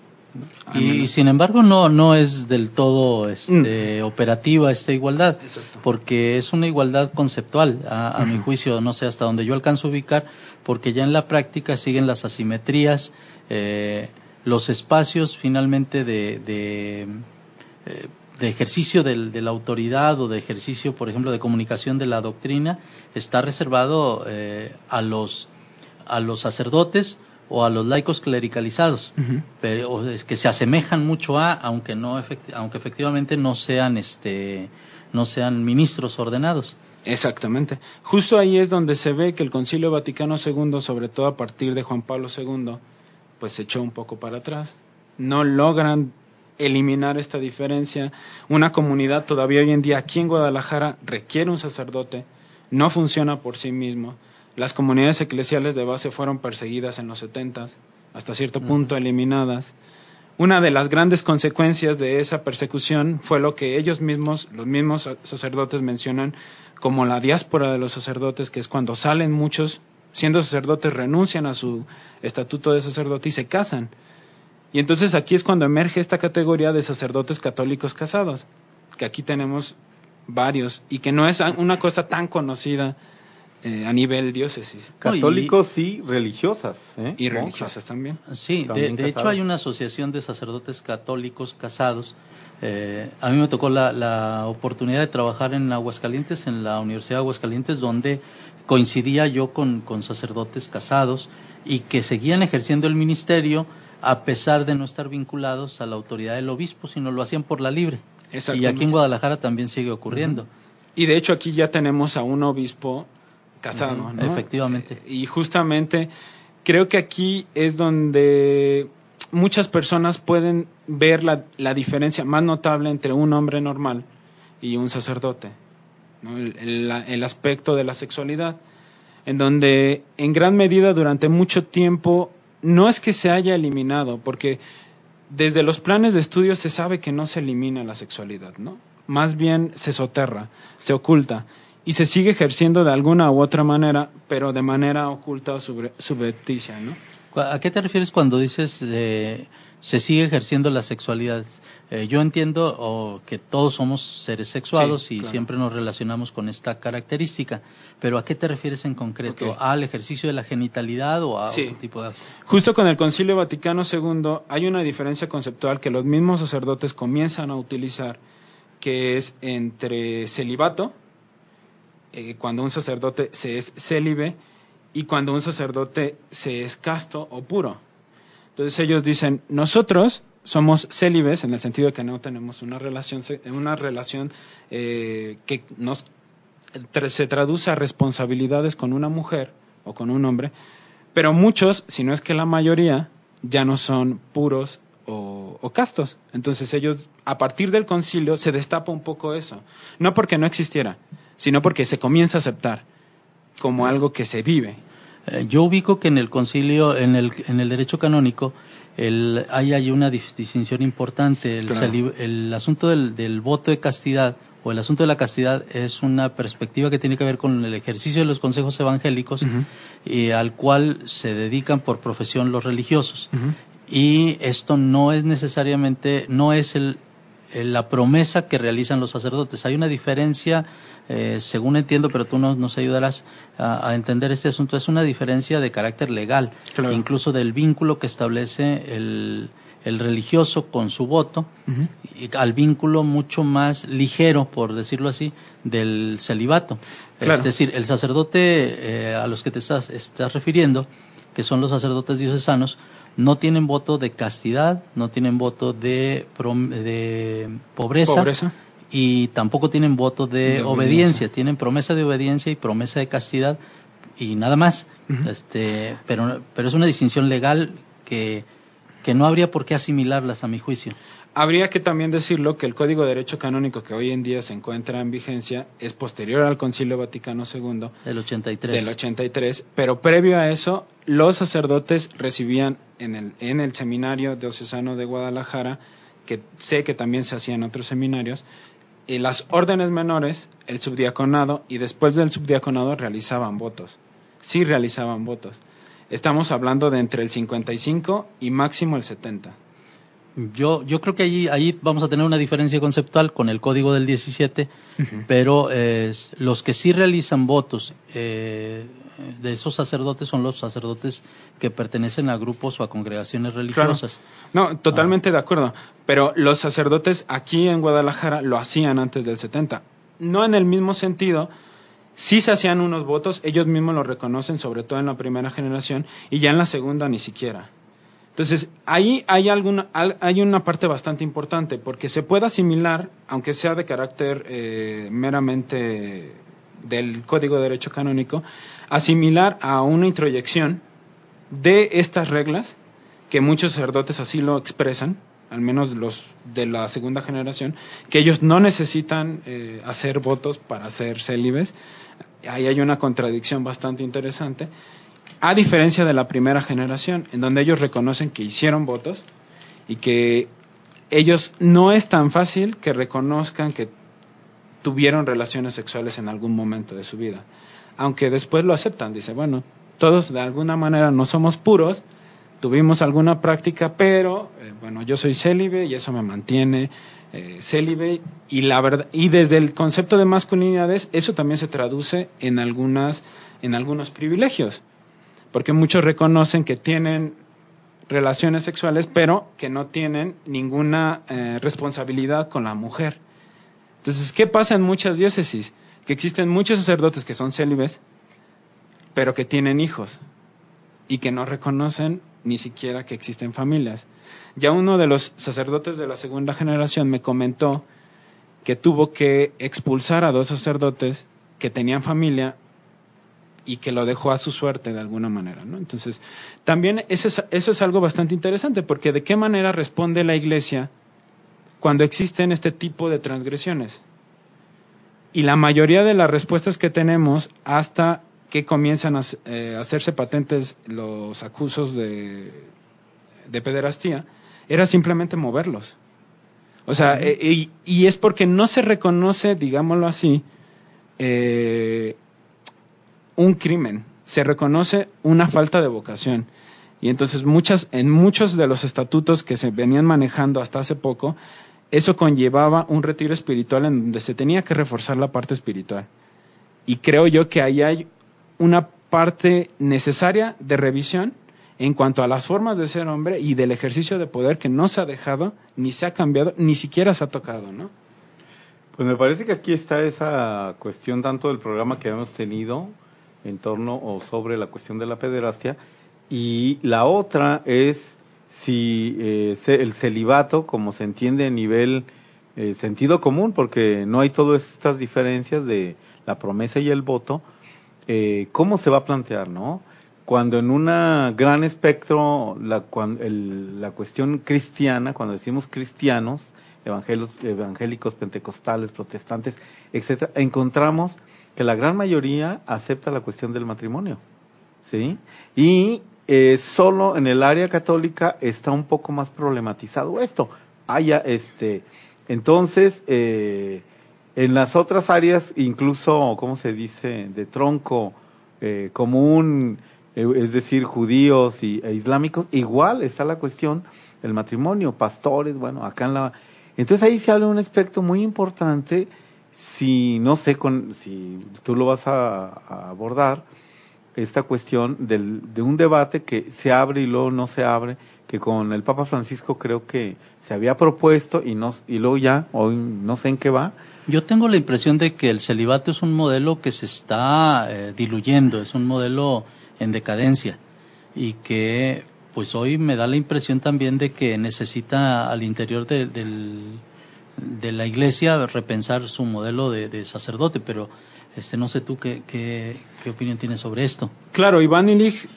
Speaker 2: Y, sin embargo no no es del todo este, operativa esta igualdad,
Speaker 5: Exacto.
Speaker 2: porque es una igualdad conceptual, a, a mi juicio, no sé hasta donde yo alcanzo a ubicar, porque ya en la práctica siguen las asimetrías, eh, los espacios finalmente de, de, eh, de ejercicio del- de la autoridad o de ejercicio, por ejemplo, de comunicación de la doctrina, está reservado eh, a los a los sacerdotes o a los laicos clericalizados, pero es que se asemejan mucho a, aunque no efecti- aunque efectivamente no sean este no sean ministros ordenados.
Speaker 5: Exactamente. Justo ahí es donde se ve que el Concilio Vaticano II, sobre todo a partir de Juan Pablo II, pues se echó un poco para atrás. No logran eliminar esta diferencia. Una comunidad todavía hoy en día aquí en Guadalajara requiere un sacerdote, no funciona por sí mismo. Las comunidades eclesiales de base fueron perseguidas en los 70, hasta cierto punto eliminadas. Una de las grandes consecuencias de esa persecución fue lo que ellos mismos, los mismos sa- sacerdotes mencionan como la diáspora de los sacerdotes, que es cuando salen muchos, siendo sacerdotes, renuncian a su estatuto de sacerdote y se casan. Y entonces aquí es cuando emerge esta categoría de sacerdotes católicos casados, que aquí tenemos varios y que no es una cosa tan conocida eh, a nivel diócesis
Speaker 2: No, y-
Speaker 4: Católicos y, religiosas. ¿eh?
Speaker 5: y
Speaker 4: Monjas.
Speaker 5: religiosas también.
Speaker 2: Sí, de,
Speaker 4: También
Speaker 2: de hecho hay una asociación de sacerdotes católicos casados. Eh, a mí me tocó la, la oportunidad de trabajar en Aguascalientes, en la Universidad de Aguascalientes, donde coincidía yo con, con sacerdotes casados y que seguían ejerciendo el ministerio a pesar de no estar vinculados a la autoridad del obispo, sino lo hacían por la libre. Y aquí en Guadalajara también sigue ocurriendo.
Speaker 5: Y de hecho aquí ya tenemos a un obispo casado, ¿no?
Speaker 2: efectivamente.
Speaker 5: Y justamente creo que aquí es donde muchas personas pueden ver la, la diferencia más notable entre un hombre normal y un sacerdote, ¿no? el, el aspecto de la sexualidad, en donde en gran medida durante mucho tiempo no es que se haya eliminado, porque desde los planes de estudio se sabe que no se elimina la sexualidad, ¿no? Más bien se soterra, se oculta y se sigue ejerciendo de alguna u otra manera, pero de manera oculta o subrepticia, ¿no?
Speaker 2: ¿A qué te refieres cuando dices eh, se sigue ejerciendo la sexualidad? Eh, yo entiendo que todos somos seres sexuados
Speaker 5: Sí,
Speaker 2: y
Speaker 5: claro.
Speaker 2: siempre nos relacionamos con esta característica, pero ¿a qué te refieres en concreto? ¿Al ejercicio de la genitalidad o a
Speaker 5: Sí.
Speaker 2: otro tipo de...?
Speaker 5: Justo con el Concilio Vaticano II hay una diferencia conceptual que los mismos sacerdotes comienzan a utilizar, que es entre celibato, eh, cuando un sacerdote se es célibe, y cuando un sacerdote se es casto o puro. Entonces ellos dicen, nosotros somos célibes en el sentido de que no tenemos una relación, una relación eh, que nos se traduce a responsabilidades con una mujer o con un hombre, pero muchos, si no es que la mayoría, ya no son puros o castos. Entonces ellos, a partir del concilio, se destapa un poco eso. No porque no existiera, sino porque se comienza a aceptar como algo que se vive.
Speaker 2: Eh, yo ubico que en el concilio, en el, en el derecho canónico, el, hay, hay una dis- distinción importante. El,
Speaker 5: Claro.
Speaker 2: el asunto del, del voto de castidad o el asunto de la castidad es una perspectiva que tiene que ver con el ejercicio de los consejos evangélicos y al cual se dedican por profesión los religiosos. Y esto no es necesariamente, no es el, el- la promesa que realizan los sacerdotes. Hay una diferencia, eh, según entiendo, pero tú nos, nos ayudarás a, a entender este asunto. Es una diferencia de carácter legal,
Speaker 5: Claro.
Speaker 2: incluso del vínculo que establece el, el religioso con su voto, y al vínculo mucho más ligero, por decirlo así, del celibato.
Speaker 5: Claro.
Speaker 2: Es decir, el sacerdote eh, a los que te estás, estás refiriendo, que son los sacerdotes diocesanos, no tienen voto de castidad, no tienen voto de, de pobreza,
Speaker 5: Pobreza.
Speaker 2: Y tampoco tienen voto de,
Speaker 5: De
Speaker 2: obediencia.
Speaker 5: obediencia.
Speaker 2: tienen promesa de obediencia y promesa de castidad y nada más. Este, pero, pero es una distinción legal que que no habría por qué asimilarlas a mi juicio.
Speaker 5: Habría que también decirlo que el Código de Derecho Canónico que hoy en día se encuentra en vigencia es posterior al Concilio Vaticano II
Speaker 2: Del 83.
Speaker 5: del 83, pero previo a eso, los sacerdotes recibían en el, en el seminario diocesano de Guadalajara, que sé que también se hacía en otros seminarios, y las órdenes menores, el subdiaconado, y después del subdiaconado realizaban votos. Sí realizaban votos. Estamos hablando de entre el 55 y máximo el 70.
Speaker 2: Yo, yo creo que allí, ahí vamos a tener una diferencia conceptual con el código del 17, pero eh, los que sí realizan votos eh, de esos sacerdotes son los sacerdotes que pertenecen a grupos o a congregaciones religiosas.
Speaker 5: No, totalmente de acuerdo. Pero los sacerdotes aquí en Guadalajara lo hacían antes del 70. No en el mismo sentido. Sí se hacían unos votos, ellos mismos lo reconocen, sobre todo en la primera generación, y ya en la segunda ni siquiera. Entonces, ahí hay, alguna, al- hay una parte bastante importante, porque se puede asimilar, aunque sea de carácter eh, meramente del Código de Derecho Canónico, asimilar a una introyección de estas reglas, que muchos sacerdotes así lo expresan, al menos los de la segunda generación, que ellos no necesitan eh, hacer votos para ser célibes. Ahí hay una contradicción bastante interesante. A diferencia de la primera generación, en donde ellos reconocen que hicieron votos y que ellos no es tan fácil que reconozcan que tuvieron relaciones sexuales en algún momento de su vida. Aunque después lo aceptan, dice, bueno, todos de alguna manera no somos puros, tuvimos alguna práctica, pero eh, bueno, yo soy célibe y eso me mantiene eh, célibe y la verdad y desde el concepto de masculinidades eso también se traduce en algunas en algunos privilegios, porque muchos reconocen que tienen relaciones sexuales, pero que no tienen ninguna eh, responsabilidad con la mujer. Entonces, ¿qué pasa en muchas diócesis? Que existen muchos sacerdotes que son célibes, pero que tienen hijos y que no reconocen ni siquiera que existen familias. Ya uno de los sacerdotes de la segunda generación me comentó que tuvo que expulsar a dos sacerdotes que tenían familia y que lo dejó a su suerte de alguna manera, ¿no? Entonces, también eso es, eso es algo bastante interesante, porque de qué manera responde la Iglesia cuando existen este tipo de transgresiones. Y la mayoría de las respuestas que tenemos hasta que comienzan a eh, hacerse patentes los acusos de, de pederastía, era simplemente moverlos. O sea, eh, y, y es porque no se reconoce, digámoslo así, eh, un crimen, se reconoce una falta de vocación. Y entonces muchas, en muchos de los estatutos que se venían manejando hasta hace poco, eso conllevaba un retiro espiritual en donde se tenía que reforzar la parte espiritual. Y creo yo que ahí hay una parte necesaria de revisión en cuanto a las formas de ser hombre y del ejercicio de poder que no se ha dejado, ni se ha cambiado, ni siquiera se ha tocado, ¿no?
Speaker 4: Pues me parece que aquí está esa cuestión tanto del programa que hemos tenido en torno o sobre la cuestión de la pederastia y la otra es si eh, el celibato, como se entiende a nivel eh, sentido común, porque no hay todas estas diferencias de la promesa y el voto, eh, ¿cómo se va a plantear, no? Cuando en un gran espectro, la, cuan- el- la cuestión cristiana, cuando decimos cristianos, evangélicos, pentecostales, protestantes, etcétera, encontramos que la gran mayoría acepta la cuestión del matrimonio, ¿sí? Y eh, solo en el área católica está un poco más problematizado esto. Haya este, entonces, eh, en las otras áreas, incluso, ¿cómo se dice?, de tronco eh, común, eh, es decir, judíos y, e islámicos, igual está la cuestión del matrimonio, pastores, bueno, acá en la... Entonces ahí se habla de un aspecto muy importante, si no sé con, si tú lo vas a, abordar, esta cuestión del, de un debate que se abre y luego no se abre, que con el Papa Francisco creo que se había propuesto y, no, y luego ya, hoy no sé en qué va,
Speaker 2: Yo tengo la impresión de que el celibato es un modelo que se está eh, diluyendo, es un modelo en decadencia y que pues hoy me da la impresión también de que necesita al interior de, del- de la iglesia repensar su modelo de, sacerdote, pero este no sé tú qué, qué, opinión tienes sobre esto.
Speaker 5: Claro, Iván Illich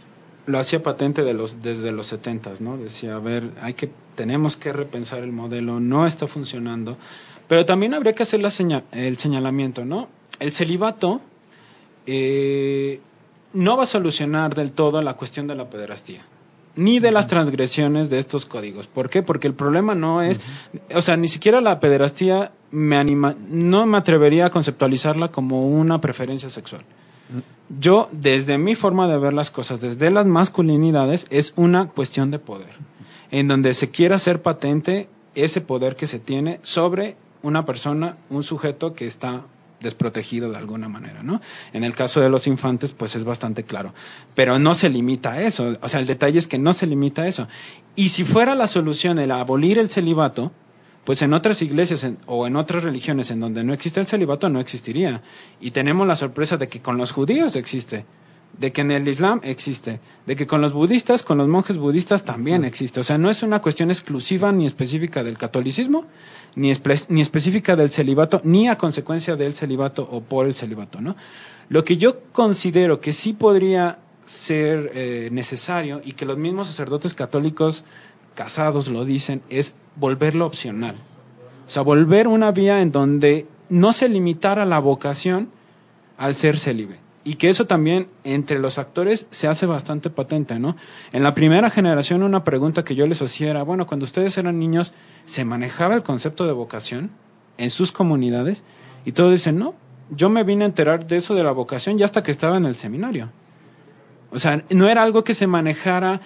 Speaker 5: lo hacía patente de los, desde los setentas, ¿no? Decía, a ver, hay que, tenemos que repensar el modelo, no está funcionando. Pero también habría que hacer la seña- el señalamiento, ¿no? El celibato eh, no va a solucionar del todo la cuestión de la pederastía ni de las transgresiones de estos códigos. ¿Por qué? Porque el problema no es, o sea, ni siquiera la pederastía me anima, no me atrevería a conceptualizarla como una preferencia sexual. Yo, desde mi forma de ver las cosas, desde las masculinidades, es una cuestión de poder, en donde se quiere hacer patente ese poder que se tiene sobre una persona, un sujeto que está desprotegido de alguna manera, ¿no? En el caso de los infantes, pues es bastante claro. Pero no se limita a eso. O sea, el detalle es que no se limita a eso. Y si fuera la solución el abolir el celibato, pues en otras iglesias o en otras religiones en donde no existe el celibato no existiría. Y tenemos la sorpresa de que con los judíos existe, de que en el Islam existe, de que con los budistas, con los monjes budistas también existe. O sea, no es una cuestión exclusiva ni específica del catolicismo, ni, espe- ni específica del celibato, ni a consecuencia del celibato o por el celibato, ¿no? Lo que yo considero que sí podría ser eh, necesario y que los mismos sacerdotes católicos casados lo dicen es volverlo opcional. O sea, volver una vía en donde no se limitara la vocación al ser célibe. Y que eso también entre los actores se hace bastante patente, ¿no? En la primera generación una pregunta que yo les hacía era, bueno, cuando ustedes eran niños, ¿se manejaba el concepto de vocación en sus comunidades? Y todos dicen, no, yo me vine a enterar de eso de la vocación ya hasta que estaba en el seminario. O sea, no era algo que se manejara,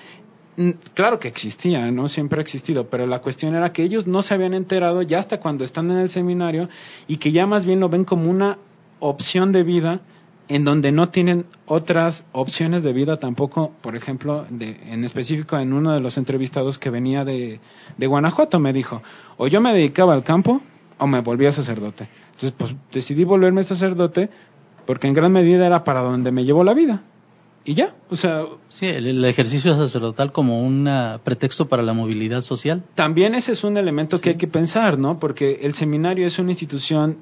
Speaker 5: claro que existía, ¿no? Siempre ha existido, pero la cuestión era que ellos no se habían enterado ya hasta cuando están en el seminario y que ya más bien lo ven como una opción de vida en donde no tienen otras opciones de vida tampoco, por ejemplo, de, en específico en uno de los entrevistados que venía de, de Guanajuato me dijo, o yo me dedicaba al campo o me volvía sacerdote. Entonces, pues decidí volverme sacerdote porque en gran medida era para donde me llevó la vida. Y ya, o sea,
Speaker 2: Sí, el, el ejercicio sacerdotal como un ah, pretexto para la movilidad social.
Speaker 5: también ese es un elemento que hay que pensar, ¿no? Porque el seminario es una institución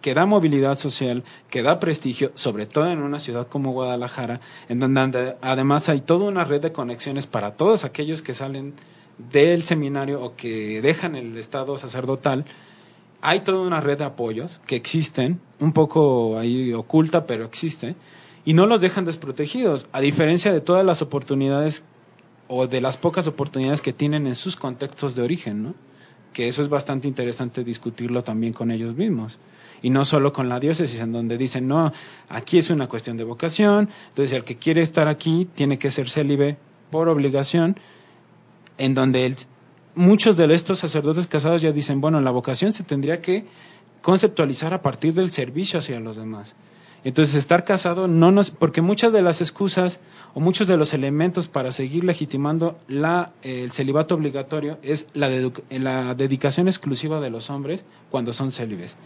Speaker 5: que da movilidad social, que da prestigio, sobre todo en una ciudad como Guadalajara, en donde además hay toda una red de conexiones para todos aquellos que salen del seminario o que dejan el estado sacerdotal. Hay toda una red de apoyos que existen, un poco ahí oculta, pero existe, y no los dejan desprotegidos, a diferencia de todas las oportunidades o de las pocas oportunidades que tienen en sus contextos de origen, ¿no? Que eso es bastante interesante discutirlo también con ellos mismos. Y no solo con la diócesis, en donde dicen, no, aquí es una cuestión de vocación, entonces el que quiere estar aquí tiene que ser célibe por obligación, en donde muchos de estos sacerdotes casados ya dicen, bueno, la vocación se tendría que conceptualizar a partir del servicio hacia los demás. Entonces, estar casado no nos, porque muchas de las excusas o muchos de los elementos para seguir legitimando la, el celibato obligatorio es la, dedu- la dedicación exclusiva de los hombres cuando son célibes.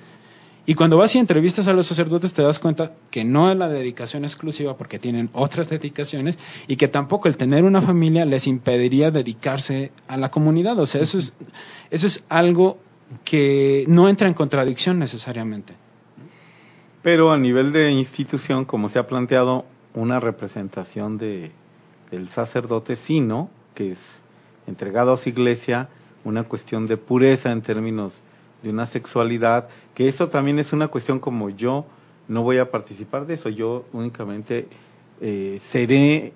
Speaker 5: Y cuando vas y entrevistas a los sacerdotes te das cuenta que no es la dedicación exclusiva porque tienen otras dedicaciones y que tampoco el tener una familia les impediría dedicarse a la comunidad. O sea, eso es, eso es algo que no entra en contradicción necesariamente.
Speaker 4: Pero a nivel de institución, como se ha planteado, una representación de, del sacerdote, sí, ¿no? Que es entregado a su iglesia, una cuestión de pureza en términos de una sexualidad, que eso también es una cuestión como yo no voy a participar de eso, yo únicamente eh, seré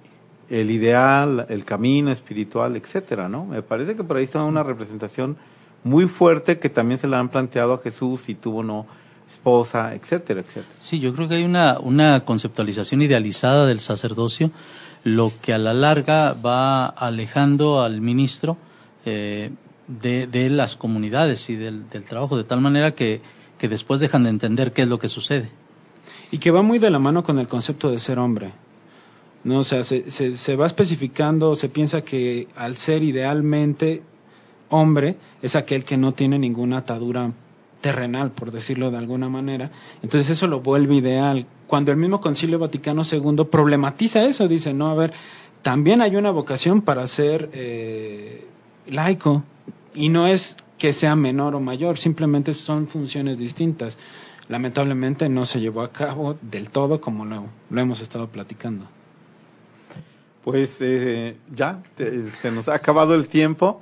Speaker 4: el ideal, el camino espiritual, etcétera, ¿no? Me parece que por ahí está una representación muy fuerte que también se le han planteado a Jesús si tuvo no esposa, etcétera, etcétera.
Speaker 2: Sí, yo creo que hay una, una conceptualización idealizada del sacerdocio, lo que a la larga va alejando al ministro eh, de, de las comunidades y del, del trabajo, de tal manera que, que después dejan de entender qué es lo que sucede.
Speaker 5: Y que va muy de la mano con el concepto de ser hombre. ¿no? O sea, se, se, se va especificando, se piensa que al ser idealmente hombre es aquel que no tiene ninguna atadura terrenal, por decirlo de alguna manera. Entonces eso lo vuelve ideal. Cuando el mismo Concilio Vaticano II problematiza eso, dice, no, a ver, también hay una vocación para ser eh, laico y no es que sea menor o mayor, simplemente son funciones distintas. Lamentablemente no se llevó a cabo del todo como lo, lo hemos estado platicando.
Speaker 4: Pues eh, ya, te- se nos ha acabado el tiempo.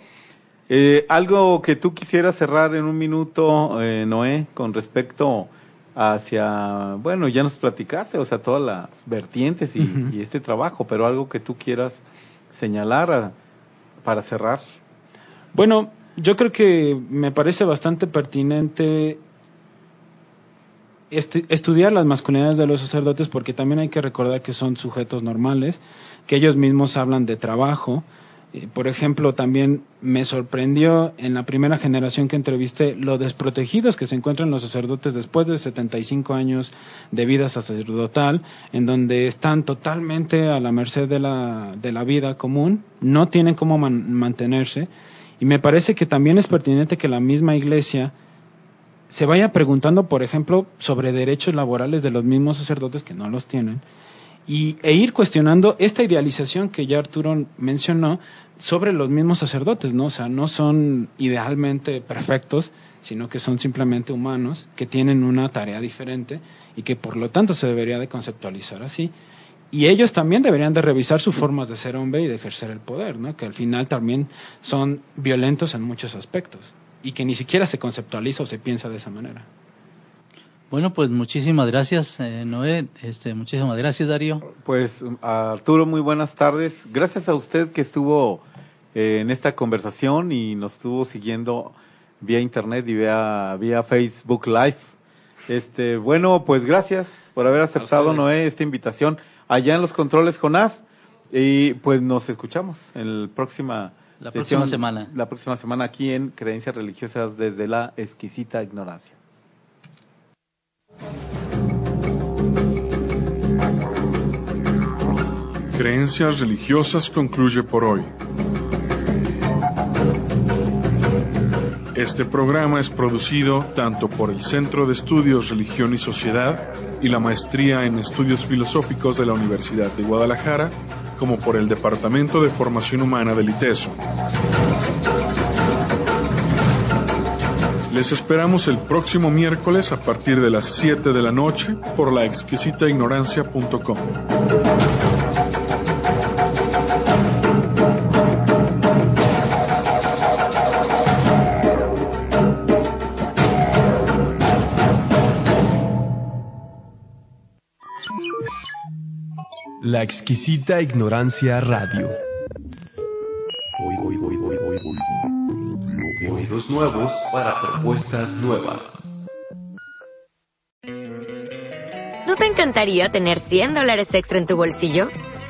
Speaker 4: Eh, algo que tú quisieras cerrar en un minuto, eh, Noé, con respecto hacia, bueno, ya nos platicaste, o sea, todas las vertientes y, este trabajo, pero algo que tú quieras señalar a- para cerrar.
Speaker 5: Bueno, yo creo que me parece bastante pertinente este- estudiar las masculinidades de los sacerdotes porque también hay que recordar que son sujetos normales, que ellos mismos hablan de trabajo. Eh, Por ejemplo, también me sorprendió en la primera generación que entrevisté lo desprotegidos que se encuentran los sacerdotes después de 75 años de vida sacerdotal, en donde están totalmente a la merced de la, de la vida común, no tienen cómo man- mantenerse. Y me parece que también es pertinente que la misma iglesia se vaya preguntando, por ejemplo, sobre derechos laborales de los mismos sacerdotes que no los tienen y, e ir cuestionando esta idealización que ya Arturo mencionó sobre los mismos sacerdotes, ¿no? O sea, no son idealmente perfectos, sino que son simplemente humanos que tienen una tarea diferente y que por lo tanto se debería de conceptualizar así. Y ellos también deberían de revisar sus formas de ser hombre y de ejercer el poder, ¿no? Que al final también son violentos en muchos aspectos y que ni siquiera se conceptualiza o se piensa de esa manera.
Speaker 2: Bueno, pues muchísimas gracias, eh, Noé. Este, muchísimas gracias, Darío.
Speaker 4: Pues Arturo, muy buenas tardes. Gracias a usted que estuvo eh, en esta conversación y nos estuvo siguiendo vía internet y vía, vía Facebook Live. Este, bueno, pues gracias por haber aceptado. Noé, esta invitación. Allá en los controles, Jonás. Y pues nos escuchamos en la próxima
Speaker 2: La
Speaker 4: sesión,
Speaker 2: próxima semana.
Speaker 4: La próxima semana aquí en Creencias Religiosas desde la exquisita ignorancia.
Speaker 3: Creencias religiosas concluye por hoy. Este programa es producido tanto por el Centro de Estudios Religión y Sociedad y la Maestría en Estudios Filosóficos de la Universidad de Guadalajara, como por el Departamento de Formación Humana del ITESO. Les esperamos el próximo miércoles a partir de las 7 de la noche por la exquisitaignorancia.com.
Speaker 7: Exquisita ignorancia radio.
Speaker 8: Oídos nuevos para propuestas nuevas.
Speaker 9: ¿No te encantaría tener 100 dólares extra en tu bolsillo?